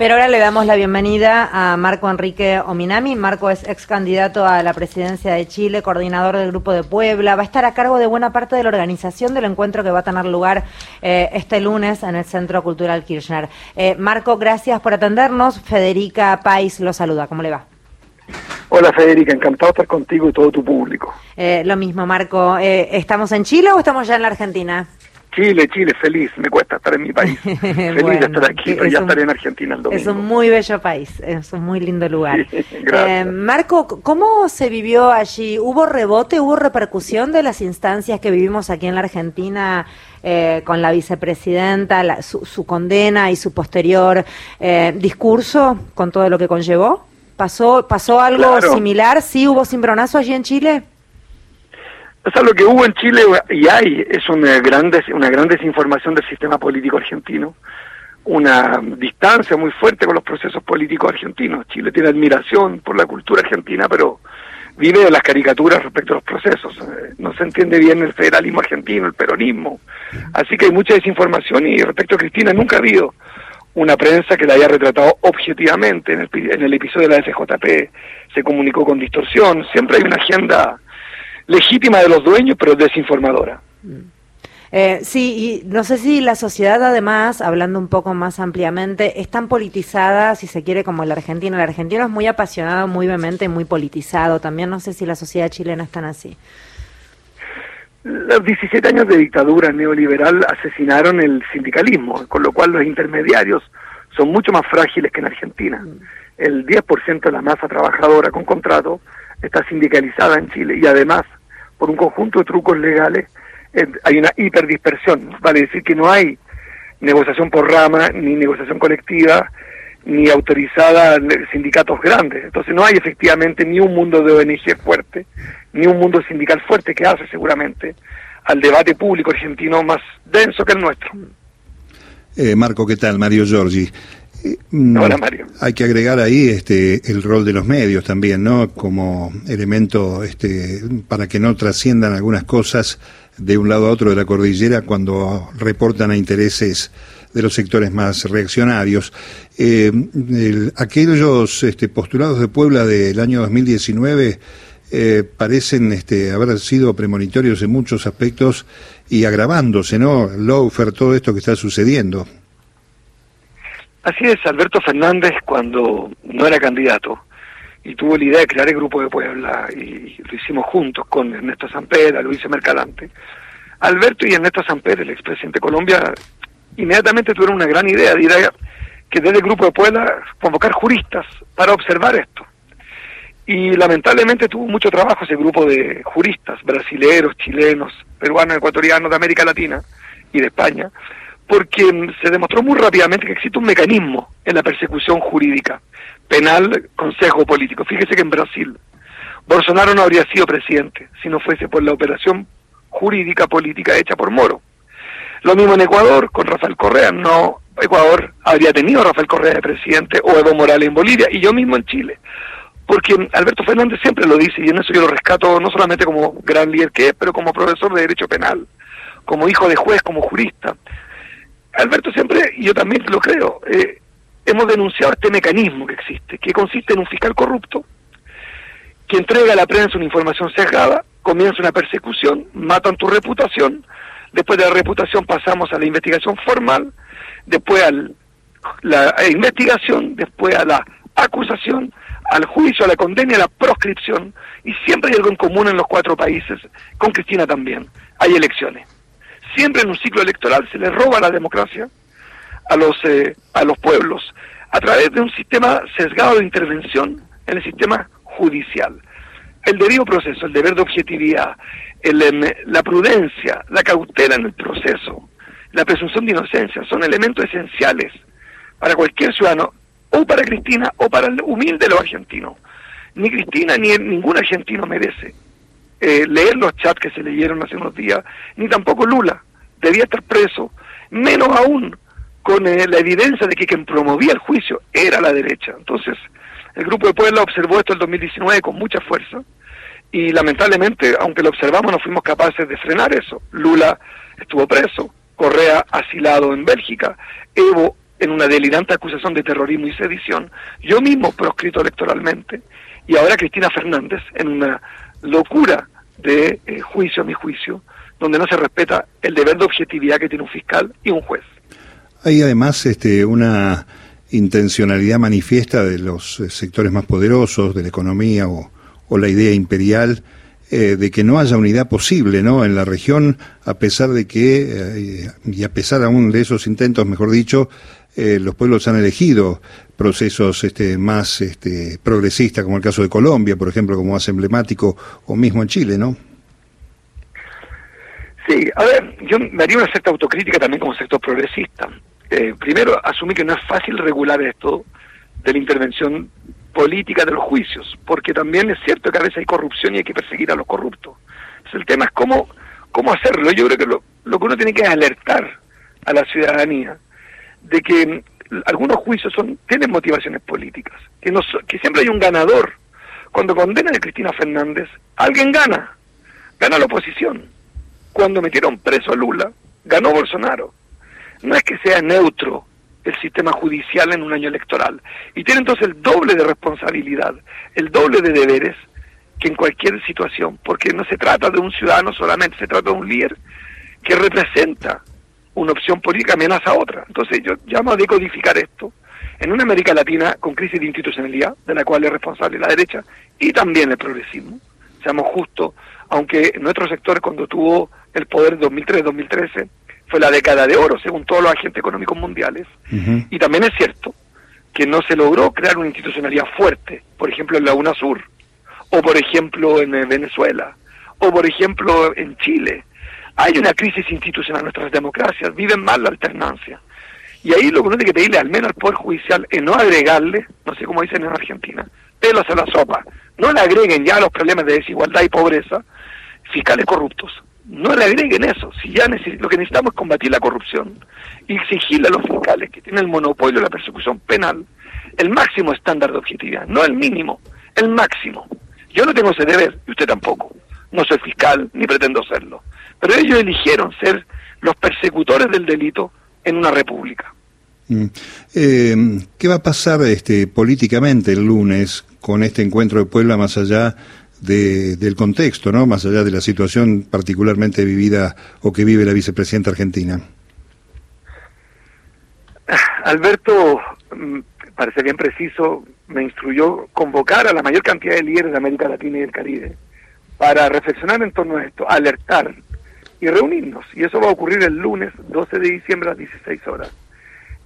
Pero ahora le damos la bienvenida a Marco Enrique Ominami. Marco es ex candidato a la presidencia de Chile, coordinador del Grupo de Puebla. Va a estar a cargo de buena parte de la organización del encuentro que va a tener lugar eh, este lunes en el Centro Cultural Kirchner. Eh, Marco, gracias por atendernos. Federica Pais lo saluda. ¿Cómo le va? Hola Federica, encantado de estar contigo y todo tu público. Eh, lo mismo, Marco. ¿Estamos en Chile o estamos ya en la Argentina? Chile, Chile, feliz. Me cuesta estar en mi país. feliz de estar aquí, pero ya estaré en Argentina el domingo. Es un muy bello país, es un muy lindo lugar. Eh, Marco, ¿cómo se vivió allí? ¿Hubo rebote, hubo repercusión de las instancias que vivimos aquí en la Argentina eh, con la vicepresidenta, su, condena y su posterior eh, discurso con todo lo que conllevó? ¿Pasó, pasó algo similar? ¿Sí hubo cimbronazo allí en Chile? O sea, lo que hubo en Chile y hay es una gran, una gran desinformación del sistema político argentino, una distancia muy fuerte con los procesos políticos argentinos. Chile tiene admiración por la cultura argentina, pero vive de las caricaturas respecto a los procesos. Eh, no se entiende bien el federalismo argentino, el peronismo. Así que hay mucha desinformación y respecto a Cristina nunca ha habido una prensa que la haya retratado objetivamente. En el, en el episodio de la SJP se comunicó con distorsión. Siempre hay una agenda legítima de los dueños, pero desinformadora. Eh, sí, y no sé si la sociedad además, hablando un poco más ampliamente, es tan politizada, si se quiere, como el argentino. El argentino es muy apasionado, muy vehemente, muy politizado. También no sé si la sociedad chilena es tan así. Los 17 años de dictadura neoliberal asesinaron el sindicalismo, con lo cual los intermediarios son mucho más frágiles que en Argentina. Mm. El 10% de la masa trabajadora con contrato está sindicalizada en Chile y además por un conjunto de trucos legales, eh, hay una hiperdispersión, vale decir que no hay negociación por rama, ni negociación colectiva, ni autorizada sindicatos grandes. Entonces no hay efectivamente ni un mundo de ONG fuerte, ni un mundo sindical fuerte que hace seguramente al debate público argentino más denso que el nuestro. Eh, Marco, ¿qué tal? Mario Giorgi. Mm, Hola, Mario. Hay que agregar ahí este el rol de los medios también, ¿no? Como elemento este para que no trasciendan algunas cosas de un lado a otro de la cordillera cuando reportan a intereses de los sectores más reaccionarios. Eh, aquellos este, postulados de Puebla del año 2019 eh, parecen este, haber sido premonitorios en muchos aspectos y agravándose, ¿no? Lowfer, todo esto que está sucediendo. Así es, Alberto Fernández cuando no era candidato y tuvo la idea de crear el Grupo de Puebla y lo hicimos juntos con Ernesto Sampera, Luis Mercalante. Alberto y Ernesto Sampera, el expresidente de Colombia, inmediatamente tuvieron una gran idea de idea que desde el Grupo de Puebla convocar juristas para observar esto. Y lamentablemente tuvo mucho trabajo ese grupo de juristas, brasileros, chilenos, peruanos, ecuatorianos de América Latina y de España, porque se demostró muy rápidamente que existe un mecanismo en la persecución jurídica, penal, consejo político. Fíjese que en Brasil Bolsonaro no habría sido presidente si no fuese por la operación jurídica política hecha por Moro. Lo mismo en Ecuador con Rafael Correa, no Ecuador habría tenido a Rafael Correa de presidente o Evo Morales en Bolivia y yo mismo en Chile. Porque Alberto Fernández siempre lo dice y en eso yo lo rescato no solamente como gran líder que es, pero como profesor de derecho penal, como hijo de juez, como jurista. Alberto siempre, y yo también lo creo, eh, hemos denunciado este mecanismo que existe, que consiste en un fiscal corrupto que entrega a la prensa una información sesgada, comienza una persecución, matan tu reputación, después de la reputación pasamos a la investigación formal, después a la investigación, después a la acusación, al juicio, a la condena a la proscripción, y siempre hay algo en común en los cuatro países, con Cristina también, hay elecciones siempre en un ciclo electoral se le roba la democracia a los, eh, a los pueblos a través de un sistema sesgado de intervención en el sistema judicial. El debido proceso, el deber de objetividad, em, la prudencia, la cautela en el proceso, la presunción de inocencia son elementos esenciales para cualquier ciudadano, o para Cristina o para el humilde de los argentinos. Ni Cristina ni ningún argentino merece eh, leer los chats que se leyeron hace unos días, ni tampoco Lula. Debía estar preso, menos aún con eh, la evidencia de que quien promovía el juicio era la derecha. Entonces, el Grupo de Puebla observó esto el 2019 con mucha fuerza y lamentablemente, aunque lo observamos, no fuimos capaces de frenar eso. Lula estuvo preso, Correa asilado en Bélgica, Evo en una delirante acusación de terrorismo y sedición, yo mismo proscrito electoralmente, y ahora Cristina Fernández en una locura de eh, juicio a mi juicio, donde no se respeta el deber de objetividad que tiene un fiscal y un juez. Hay además este, una intencionalidad manifiesta de los eh, sectores más poderosos de la economía o, la idea imperial eh, de que no haya unidad posible ¿no? en la región, a pesar de que, y a pesar aún de esos intentos, mejor dicho, los pueblos han elegido procesos este, más este, progresistas, como el caso de Colombia, por ejemplo, como más emblemático, o mismo en Chile, ¿no? Sí, a ver, yo me haría una cierta autocrítica también como sector progresista. Eh, primero, asumí que no es fácil regular esto de la intervención política de los juicios, porque también es cierto que a veces hay corrupción y hay que perseguir a los corruptos. Entonces el tema es cómo, cómo hacerlo. Yo creo que lo, lo que uno tiene que alertar a la ciudadanía de que algunos juicios son tienen motivaciones políticas, que, no, que siempre hay un ganador. Cuando condenan a Cristina Fernández, alguien gana, gana la oposición cuando metieron preso a Lula, ganó Bolsonaro. No es que sea neutro el sistema judicial en un año electoral. Y tiene entonces el doble de responsabilidad, el doble de deberes que en cualquier situación, porque no se trata de un ciudadano solamente, se trata de un líder que representa una opción política amenaza a otra. Entonces yo llamo a decodificar esto en una América Latina con crisis de institucionalidad, de la cual es responsable la derecha y también el progresismo. Seamos justos, aunque nuestro sector cuando tuvo el poder 2003-2013 fue la década de oro, según todos los agentes económicos mundiales. Y también es cierto que no se logró crear una institucionalidad fuerte, por ejemplo en la UNASUR, o por ejemplo en eh, Venezuela, o por ejemplo en Chile. Hay una crisis institucional en nuestras democracias, viven mal la alternancia. Y ahí lo que uno tiene que pedirle al menos al Poder Judicial es no agregarle, no sé cómo dicen en Argentina, pelos a la sopa. No le agreguen ya los problemas de desigualdad y pobreza fiscales corruptos no le agreguen eso. Si ya lo que necesitamos es combatir la corrupción y exigirle a los fiscales que tienen el monopolio de la persecución penal el máximo estándar de objetividad, no el mínimo, el máximo. Yo no tengo ese deber y usted tampoco. No soy fiscal ni pretendo serlo. Pero ellos eligieron ser los persecutores del delito en una república. Mm. Eh, ¿Qué va a pasar este, políticamente el lunes con este encuentro de Puebla más allá de, del contexto, ¿no? Más allá de la situación particularmente vivida o que vive la vicepresidenta argentina. Alberto, mm, parece bien preciso, me instruyó convocar a la mayor cantidad de líderes de América Latina y del Caribe para reflexionar en torno a esto, alertar y reunirnos. Y eso va a ocurrir el lunes 12 de diciembre a las 16 horas.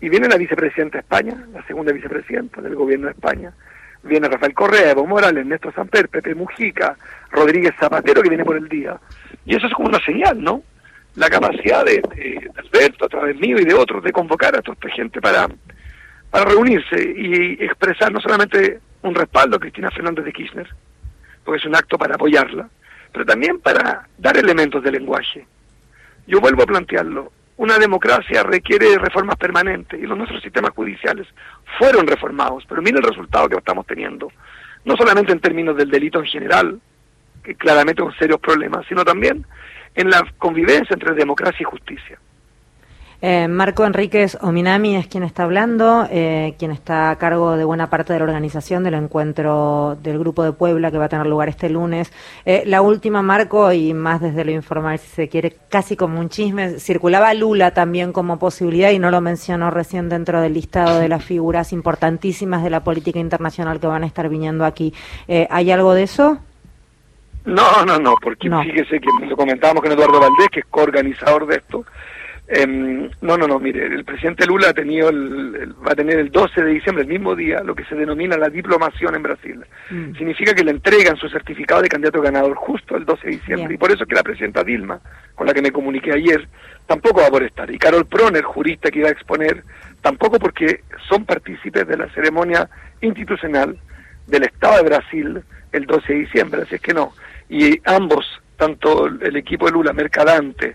Y viene la vicepresidenta de España, la segunda vicepresidenta del gobierno de España, viene Rafael Correa, Evo Morales, Néstor Samper, Pepe Mujica, Rodríguez Zapatero que viene por el día. Y eso es como una señal, ¿no? La capacidad de, Alberto, a través mío y de otros, de convocar a toda esta gente para, para reunirse y expresar no solamente un respaldo a Cristina Fernández de Kirchner, porque es un acto para apoyarla, pero también para dar elementos de lenguaje. Yo vuelvo a plantearlo, una democracia requiere reformas permanentes y los nuestros sistemas judiciales fueron reformados, pero mire el resultado que estamos teniendo, no solamente en términos del delito en general, que claramente es un serio problema, sino también en la convivencia entre democracia y justicia. Eh, Marco Enríquez Ominami es quien está hablando, eh, quien está a cargo de buena parte de la organización del encuentro del Grupo de Puebla que va a tener lugar este lunes. Eh, la última, Marco, y más desde lo informal, si se quiere, casi como un chisme, circulaba Lula también como posibilidad y no lo mencionó recién dentro del listado de las figuras importantísimas de la política internacional que van a estar viniendo aquí. ¿Hay algo de eso? No, no, no, porque fíjese que lo comentábamos con Eduardo Valdés, que es coorganizador de esto, Em, no, no, no, mire, el presidente Lula ha tenido el, va a tener el 12 de diciembre, el mismo día, lo que se denomina la diplomación en Brasil. Mm. Significa que le entregan su certificado de candidato ganador justo el 12 de diciembre. Y por eso es que la presidenta Dilma, con la que me comuniqué ayer, tampoco va a poder estar. Y Carol Proner, jurista que iba a exponer, tampoco porque son partícipes de la ceremonia institucional del Estado de Brasil el 12 de diciembre. Así es que no. Y ambos, tanto el equipo de Lula, Mercadante,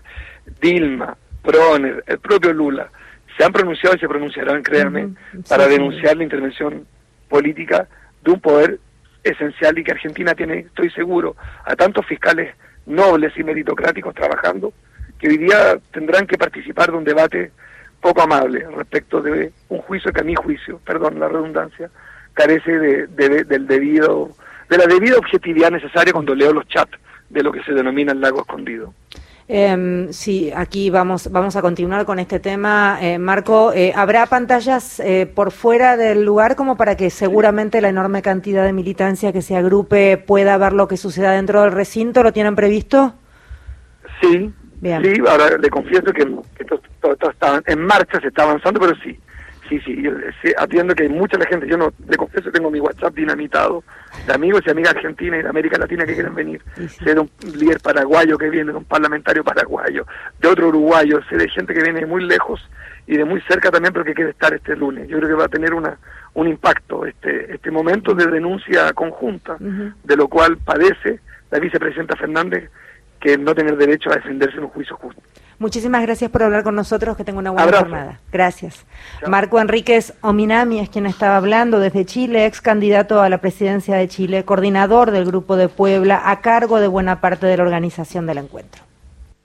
Dilma, Proner, el propio Lula, se han pronunciado y se pronunciarán, créanme, para denunciar la intervención política de un poder esencial y que Argentina tiene, estoy seguro, a tantos fiscales nobles y meritocráticos trabajando, que hoy día tendrán que participar de un debate poco amable respecto de un juicio que a mi juicio, perdón la redundancia, carece de, del debido, de la debida objetividad necesaria cuando leo los chats de lo que se denomina el lago escondido. Eh, sí, aquí vamos, vamos a continuar con este tema. Eh, Marco, eh, ¿habrá pantallas eh, por fuera del lugar como para que seguramente la enorme cantidad de militancia que se agrupe pueda ver lo que suceda dentro del recinto? ¿Lo tienen previsto? Sí, sí, ahora le confieso que, esto, todo, está en marcha, se está avanzando, pero sí, sí, sí, yo, atiendo que hay mucha la gente, yo no, le confieso tengo mi WhatsApp dinamitado de amigos y amigas argentinas y de América Latina que quieren venir, sé de un líder paraguayo que viene, de un parlamentario paraguayo, de otro uruguayo, sé de gente que viene de muy lejos y de muy cerca también, pero que quiere estar este lunes. Yo creo que va a tener una un impacto este este momento de denuncia conjunta, de lo cual padece la vicepresidenta Fernández que no tener derecho a defenderse en un juicio justo. Muchísimas gracias por hablar con nosotros, que tenga una buena jornada. Gracias. Marco Enríquez Ominami es quien estaba hablando desde Chile, ex candidato a la presidencia de Chile, coordinador del Grupo de Puebla, a cargo de buena parte de la organización del encuentro.